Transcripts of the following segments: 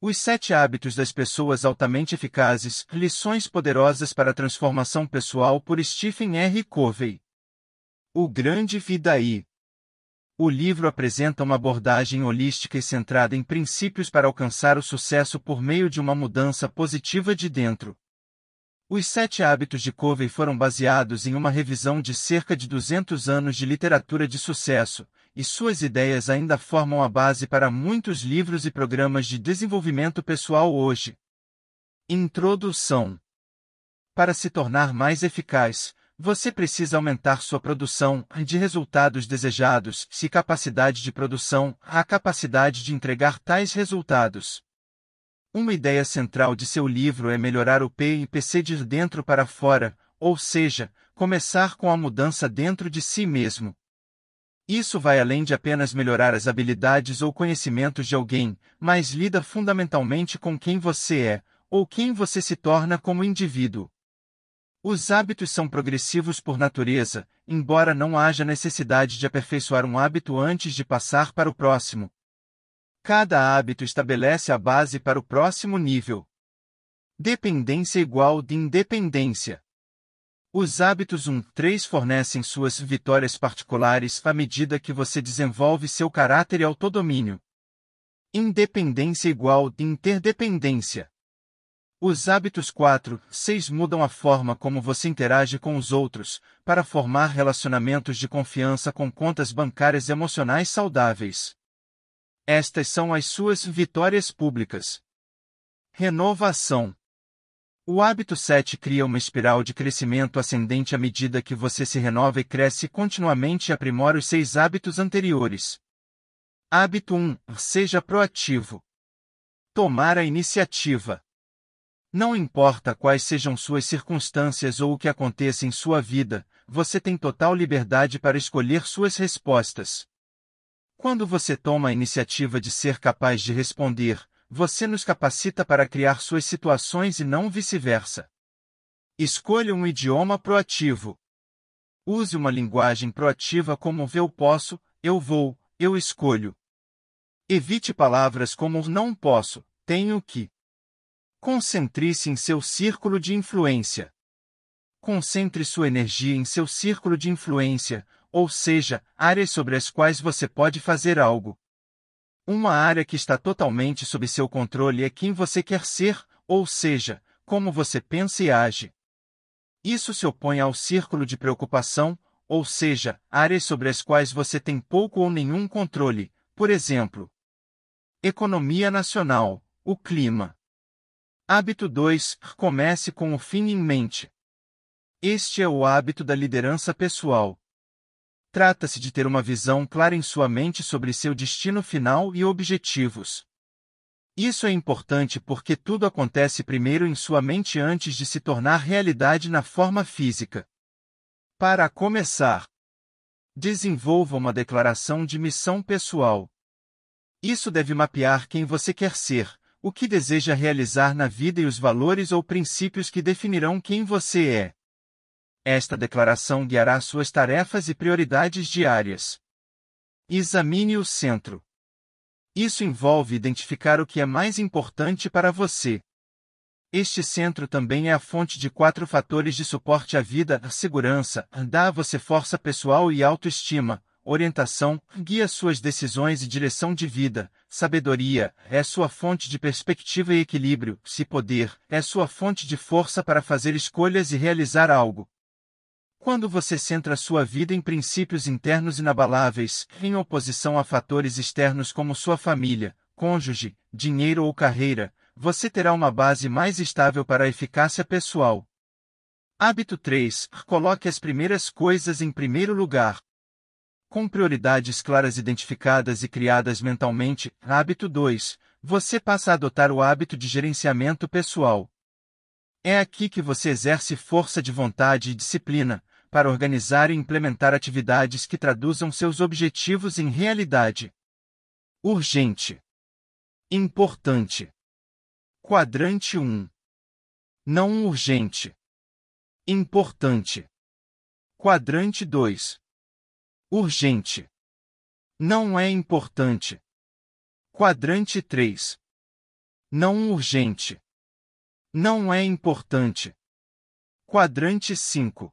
Os Sete Hábitos das Pessoas Altamente Eficazes Lições Poderosas para a Transformação Pessoal por Stephen R. Covey. O Grande Vidaí. O livro apresenta uma abordagem holística e centrada em princípios para alcançar o sucesso por meio de uma mudança positiva de dentro. Os Sete Hábitos de Covey foram baseados em uma revisão de cerca de 200 anos de literatura de sucesso, e suas ideias ainda formam a base para muitos livros e programas de desenvolvimento pessoal hoje. Introdução Para se tornar mais eficaz, você precisa aumentar sua produção de resultados desejados e capacidade de produção, a capacidade de entregar tais resultados. Uma ideia central de seu livro é melhorar o PIPC de dentro para fora, ou seja, começar com a mudança dentro de si mesmo. Isso vai além de apenas melhorar as habilidades ou conhecimentos de alguém, mas lida fundamentalmente com quem você é, ou quem você se torna como indivíduo. Os hábitos são progressivos por natureza, embora não haja necessidade de aperfeiçoar um hábito antes de passar para o próximo. Cada hábito estabelece a base para o próximo nível. Dependência igual de independência. Os hábitos 1-3 fornecem suas vitórias particulares à medida que você desenvolve seu caráter e autodomínio. Independência igual de interdependência. Os hábitos 4, 6 mudam a forma como você interage com os outros, para formar relacionamentos de confiança com contas bancárias emocionais saudáveis. Estas são as suas vitórias públicas. Renovação. O hábito 7 cria uma espiral de crescimento ascendente à medida que você se renova e cresce continuamente e aprimora os seis hábitos anteriores. Hábito 1. Seja proativo. Tomar a iniciativa. Não importa quais sejam suas circunstâncias ou o que aconteça em sua vida, você tem total liberdade para escolher suas respostas. Quando você toma a iniciativa de ser capaz de responder, você nos capacita para criar suas situações e não vice-versa. Escolha um idioma proativo. Use uma linguagem proativa como eu posso, eu vou, eu escolho. Evite palavras como não posso, tenho que. Concentre-se em seu círculo de influência. Concentre sua energia em seu círculo de influência, ou seja, áreas sobre as quais você pode fazer algo. Uma área que está totalmente sob seu controle é quem você quer ser, ou seja, como você pensa e age. Isso se opõe ao círculo de preocupação, ou seja, áreas sobre as quais você tem pouco ou nenhum controle, por exemplo. Economia nacional, o clima. Hábito 2. Comece com o fim em mente. Este é o hábito da liderança pessoal. Trata-se de ter uma visão clara em sua mente sobre seu destino final e objetivos. Isso é importante porque tudo acontece primeiro em sua mente antes de se tornar realidade na forma física. Para começar, desenvolva uma declaração de missão pessoal. Isso deve mapear quem você quer ser, o que deseja realizar na vida e os valores ou princípios que definirão quem você é. Esta declaração guiará suas tarefas e prioridades diárias. Examine o centro. Isso envolve identificar o que é mais importante para você. Este centro também é a fonte de quatro fatores de suporte à vida: segurança, dá a você força pessoal e autoestima, orientação, guia suas decisões e direção de vida, sabedoria, é sua fonte de perspectiva e equilíbrio, se poder, é sua fonte de força para fazer escolhas e realizar algo. Quando você centra sua vida em princípios internos inabaláveis, em oposição a fatores externos como sua família, cônjuge, dinheiro ou carreira, você terá uma base mais estável para a eficácia pessoal. Hábito 3. Coloque as primeiras coisas em primeiro lugar. Com prioridades claras identificadas e criadas mentalmente. Hábito 2. Você passa a adotar o hábito de gerenciamento pessoal. É aqui que você exerce força de vontade e disciplina, para organizar e implementar atividades que traduzam seus objetivos em realidade. Urgente. Importante. Quadrante 1. Não urgente. Importante. Quadrante 2. Urgente. Não é importante. Quadrante 3. Não urgente. Não é importante. Quadrante 5.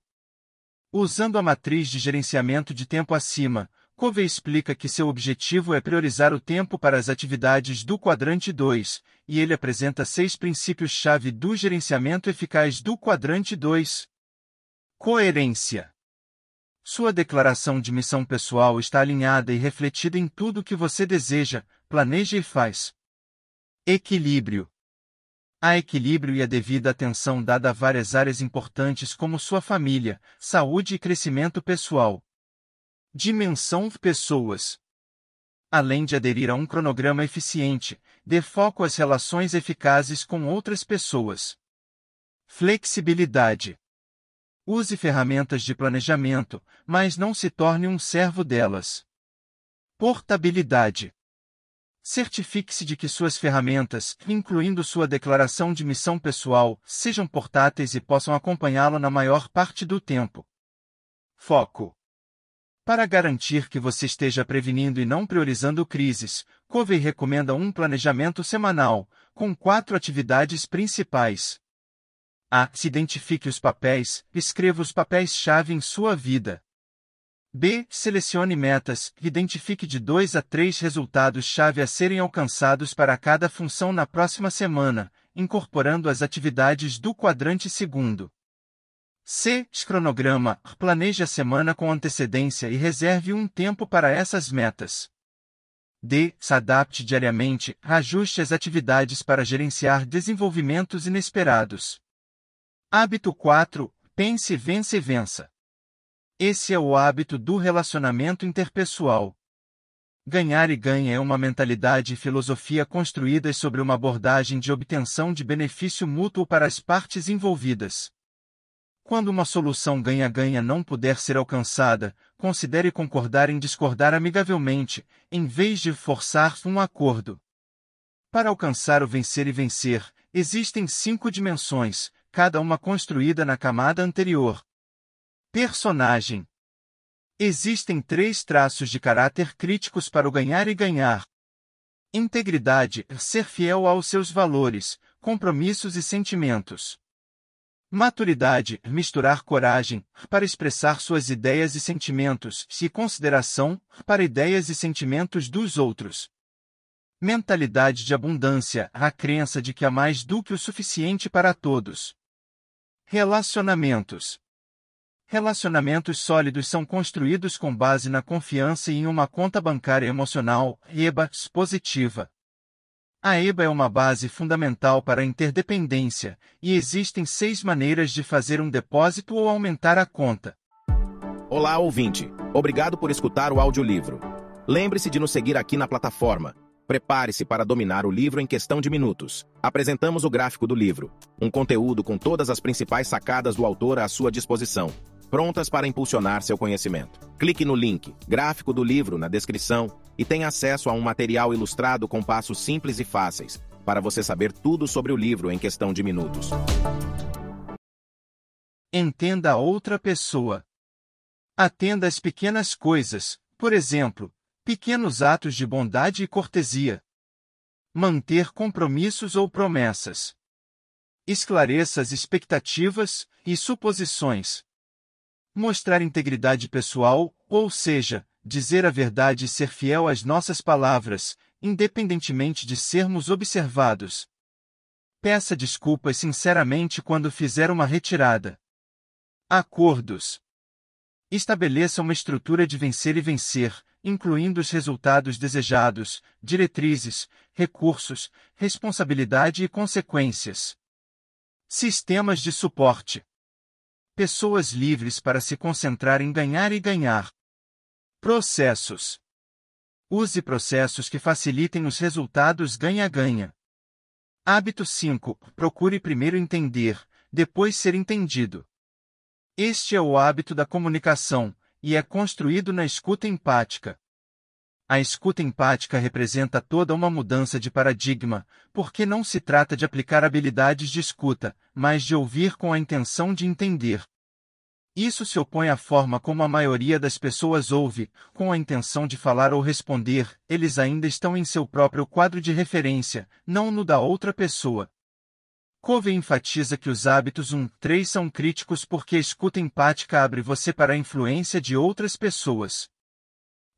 Usando a matriz de gerenciamento de tempo acima, Covey explica que seu objetivo é priorizar o tempo para as atividades do quadrante 2, e ele apresenta seis princípios-chave do gerenciamento eficaz do quadrante 2. Coerência. Sua declaração de missão pessoal está alinhada e refletida em tudo que você deseja, planeja e faz. Equilíbrio. Há equilíbrio e a devida atenção dada a várias áreas importantes como sua família, saúde e crescimento pessoal. Dimensão pessoas. Além de aderir a um cronograma eficiente, dê foco às relações eficazes com outras pessoas. Flexibilidade. Use ferramentas de planejamento, mas não se torne um servo delas. Portabilidade. Certifique-se de que suas ferramentas, incluindo sua declaração de missão pessoal, sejam portáteis e possam acompanhá-lo na maior parte do tempo. Foco. Para garantir que você esteja prevenindo e não priorizando crises, Covey recomenda um planejamento semanal, com quatro atividades principais. A. Se identifique os papéis, escreva os papéis-chave em sua vida. B. Selecione metas, identifique de dois a três resultados-chave a serem alcançados para cada função na próxima semana, incorporando as atividades do quadrante segundo. C. Cronograma. Planeje a semana com antecedência e reserve um tempo para essas metas. D. Se adapte diariamente, ajuste as atividades para gerenciar desenvolvimentos inesperados. Hábito 4. Pense, vence e vença. Esse é o hábito do relacionamento interpessoal. Ganhar e ganha é uma mentalidade e filosofia construídas sobre uma abordagem de obtenção de benefício mútuo para as partes envolvidas. Quando uma solução ganha-ganha não puder ser alcançada, considere concordar em discordar amigavelmente, em vez de forçar um acordo. Para alcançar o vencer e vencer, existem cinco dimensões, cada uma construída na camada anterior. Personagem. Existem três traços de caráter críticos para o ganhar e ganhar. Integridade, ser fiel aos seus valores, compromissos e sentimentos. Maturidade, misturar coragem, para expressar suas ideias e sentimentos, e consideração, para ideias e sentimentos dos outros. Mentalidade de abundância, a crença de que há mais do que o suficiente para todos. Relacionamentos. Relacionamentos sólidos são construídos com base na confiança e em uma conta bancária emocional, EBA, positiva. A EBA é uma base fundamental para a interdependência, e existem seis maneiras de fazer um depósito ou aumentar a conta. Olá, ouvinte. Obrigado por escutar o audiolivro. Lembre-se de nos seguir aqui na plataforma. Prepare-se para dominar o livro em questão de minutos. Apresentamos o gráfico do livro, um conteúdo com todas as principais sacadas do autor à sua disposição, prontas para impulsionar seu conhecimento. Clique no link, gráfico do livro, na descrição e tenha acesso a um material ilustrado com passos simples e fáceis, para você saber tudo sobre o livro em questão de minutos. Entenda a outra pessoa. Atenda às pequenas coisas, por exemplo, pequenos atos de bondade e cortesia. Manter compromissos ou promessas. Esclareça as expectativas e suposições. Mostrar integridade pessoal, ou seja, dizer a verdade e ser fiel às nossas palavras, independentemente de sermos observados. Peça desculpas sinceramente quando fizer uma retirada. Acordos. Estabeleça uma estrutura de vencer e vencer, incluindo os resultados desejados, diretrizes, recursos, responsabilidade e consequências. Sistemas de suporte. Pessoas livres para se concentrar em ganhar e ganhar. Processos. Use processos que facilitem os resultados ganha-ganha. Hábito 5. Procure primeiro entender, depois ser entendido. Este é o hábito da comunicação, e é construído na escuta empática. A escuta empática representa toda uma mudança de paradigma, porque não se trata de aplicar habilidades de escuta, mas de ouvir com a intenção de entender. Isso se opõe à forma como a maioria das pessoas ouve, com a intenção de falar ou responder, eles ainda estão em seu próprio quadro de referência, não no da outra pessoa. Covey enfatiza que os hábitos 1, 3 são críticos porque a escuta empática abre você para a influência de outras pessoas.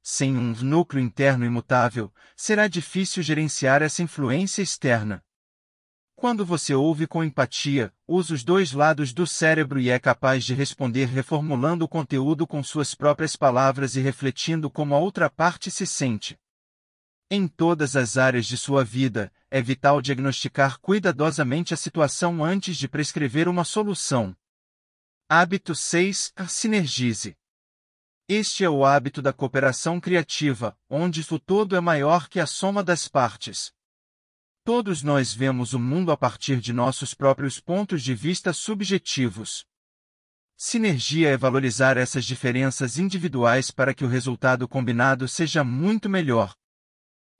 Sem um núcleo interno imutável, será difícil gerenciar essa influência externa. Quando você ouve com empatia, usa os dois lados do cérebro e é capaz de responder reformulando o conteúdo com suas próprias palavras e refletindo como a outra parte se sente. Em todas as áreas de sua vida, é vital diagnosticar cuidadosamente a situação antes de prescrever uma solução. Hábito 6. Sinergize. Este é o hábito da cooperação criativa, onde o todo é maior que a soma das partes. Todos nós vemos o mundo a partir de nossos próprios pontos de vista subjetivos. Sinergia é valorizar essas diferenças individuais para que o resultado combinado seja muito melhor.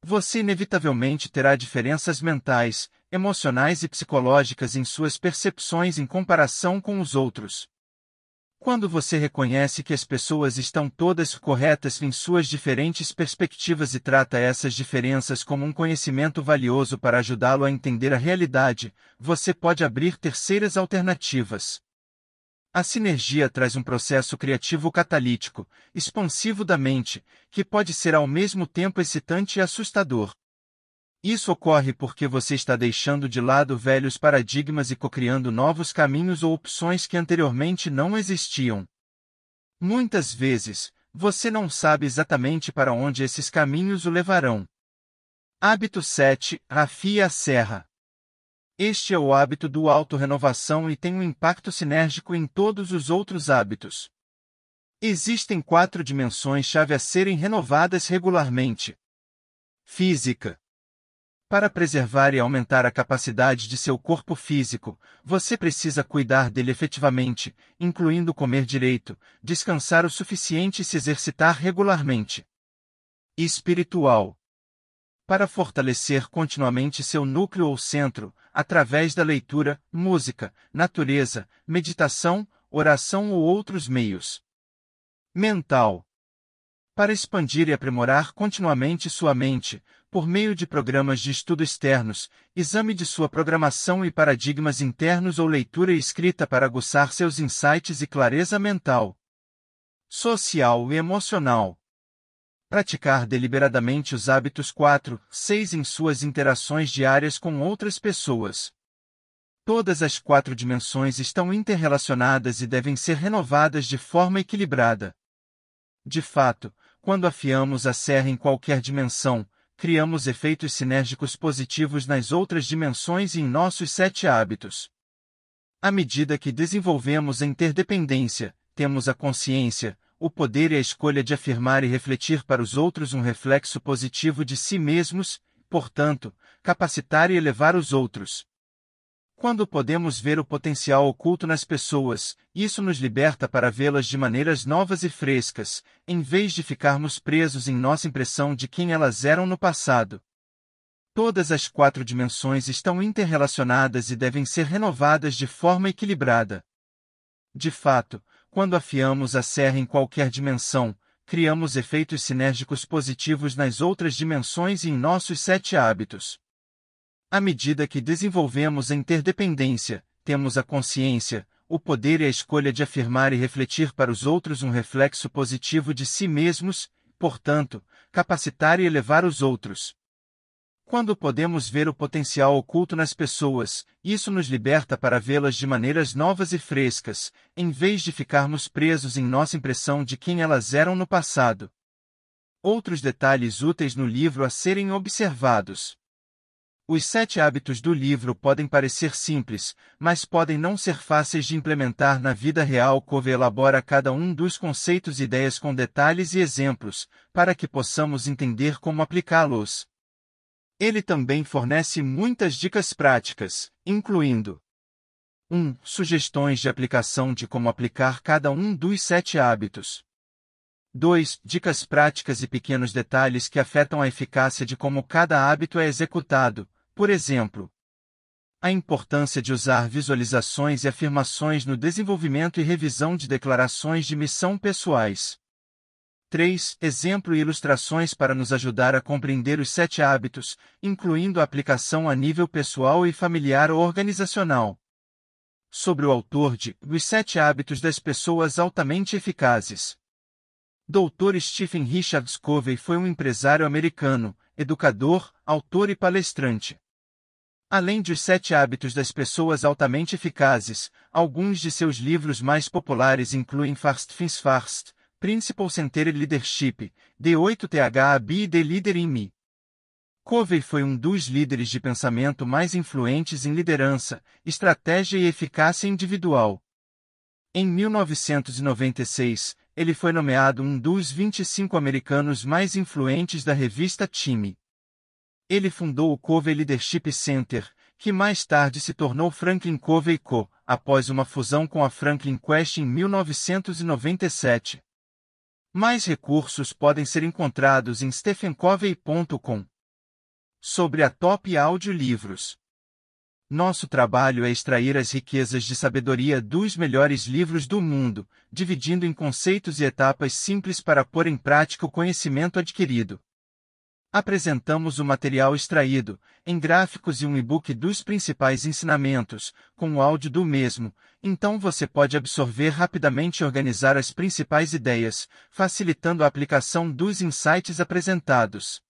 Você inevitavelmente terá diferenças mentais, emocionais e psicológicas em suas percepções em comparação com os outros. Quando você reconhece que as pessoas estão todas corretas em suas diferentes perspectivas e trata essas diferenças como um conhecimento valioso para ajudá-lo a entender a realidade, você pode abrir terceiras alternativas. A sinergia traz um processo criativo catalítico, expansivo da mente, que pode ser ao mesmo tempo excitante e assustador. Isso ocorre porque você está deixando de lado velhos paradigmas e cocriando novos caminhos ou opções que anteriormente não existiam. Muitas vezes, você não sabe exatamente para onde esses caminhos o levarão. Hábito 7 Rafia a Serra este é o hábito do auto-renovação e tem um impacto sinérgico em todos os outros hábitos. Existem quatro dimensões-chave a serem renovadas regularmente. Física. Para preservar e aumentar a capacidade de seu corpo físico, você precisa cuidar dele efetivamente, incluindo comer direito, descansar o suficiente e se exercitar regularmente. Espiritual para fortalecer continuamente seu núcleo ou centro, através da leitura, música, natureza, meditação, oração ou outros meios. Mental. Para expandir e aprimorar continuamente sua mente, por meio de programas de estudo externos, exame de sua programação e paradigmas internos ou leitura e escrita para aguçar seus insights e clareza mental. Social e emocional. Praticar deliberadamente os hábitos 4, 6 em suas interações diárias com outras pessoas. Todas as quatro dimensões estão interrelacionadas e devem ser renovadas de forma equilibrada. De fato, quando afiamos a serra em qualquer dimensão, criamos efeitos sinérgicos positivos nas outras dimensões e em nossos sete hábitos. À medida que desenvolvemos a interdependência, temos a consciência, o poder e a escolha de afirmar e refletir para os outros um reflexo positivo de si mesmos, portanto, capacitar e elevar os outros. Quando podemos ver o potencial oculto nas pessoas, isso nos liberta para vê-las de maneiras novas e frescas, em vez de ficarmos presos em nossa impressão de quem elas eram no passado. Todas as quatro dimensões estão interrelacionadas e devem ser renovadas de forma equilibrada. De fato, quando afiamos a serra em qualquer dimensão, criamos efeitos sinérgicos positivos nas outras dimensões e em nossos sete hábitos. À medida que desenvolvemos a interdependência, temos a consciência, o poder e a escolha de afirmar e refletir para os outros um reflexo positivo de si mesmos, portanto, capacitar e elevar os outros. Quando podemos ver o potencial oculto nas pessoas, isso nos liberta para vê-las de maneiras novas e frescas, em vez de ficarmos presos em nossa impressão de quem elas eram no passado. Outros detalhes úteis no livro a serem observados. Os sete hábitos do livro podem parecer simples, mas podem não ser fáceis de implementar na vida real. Cove elabora cada um dos conceitos e ideias com detalhes e exemplos, para que possamos entender como aplicá-los. Ele também fornece muitas dicas práticas, incluindo 1. Sugestões de aplicação de como aplicar cada um dos sete hábitos. 2. Dicas práticas e pequenos detalhes que afetam a eficácia de como cada hábito é executado, por exemplo, a importância de usar visualizações e afirmações no desenvolvimento e revisão de declarações de missão pessoais. 3. Exemplo e ilustrações para nos ajudar a compreender os sete hábitos, incluindo a aplicação a nível pessoal e familiar ou organizacional. Sobre o autor de Os Sete Hábitos das Pessoas Altamente Eficazes. Dr. Stephen Richards Covey foi um empresário americano, educador, autor e palestrante. Além de Os Sete Hábitos das Pessoas Altamente Eficazes, alguns de seus livros mais populares incluem Fast Things Fast, Principal Centered Leadership, D8THAB e The Leader in Me. Covey foi um dos líderes de pensamento mais influentes em liderança, estratégia e eficácia individual. Em 1996, ele foi nomeado um dos 25 americanos mais influentes da revista Time. Ele fundou o Covey Leadership Center, que mais tarde se tornou Franklin Covey Co., após uma fusão com a Franklin Quest em 1997. Mais recursos podem ser encontrados em stephencovey.com. Sobre a Top Audiolivros. Nosso trabalho é extrair as riquezas de sabedoria dos melhores livros do mundo, dividindo em conceitos e etapas simples para pôr em prática o conhecimento adquirido. Apresentamos o material extraído, em gráficos e um e-book dos principais ensinamentos, com o áudio do mesmo, então você pode absorver rapidamente e organizar as principais ideias, facilitando a aplicação dos insights apresentados.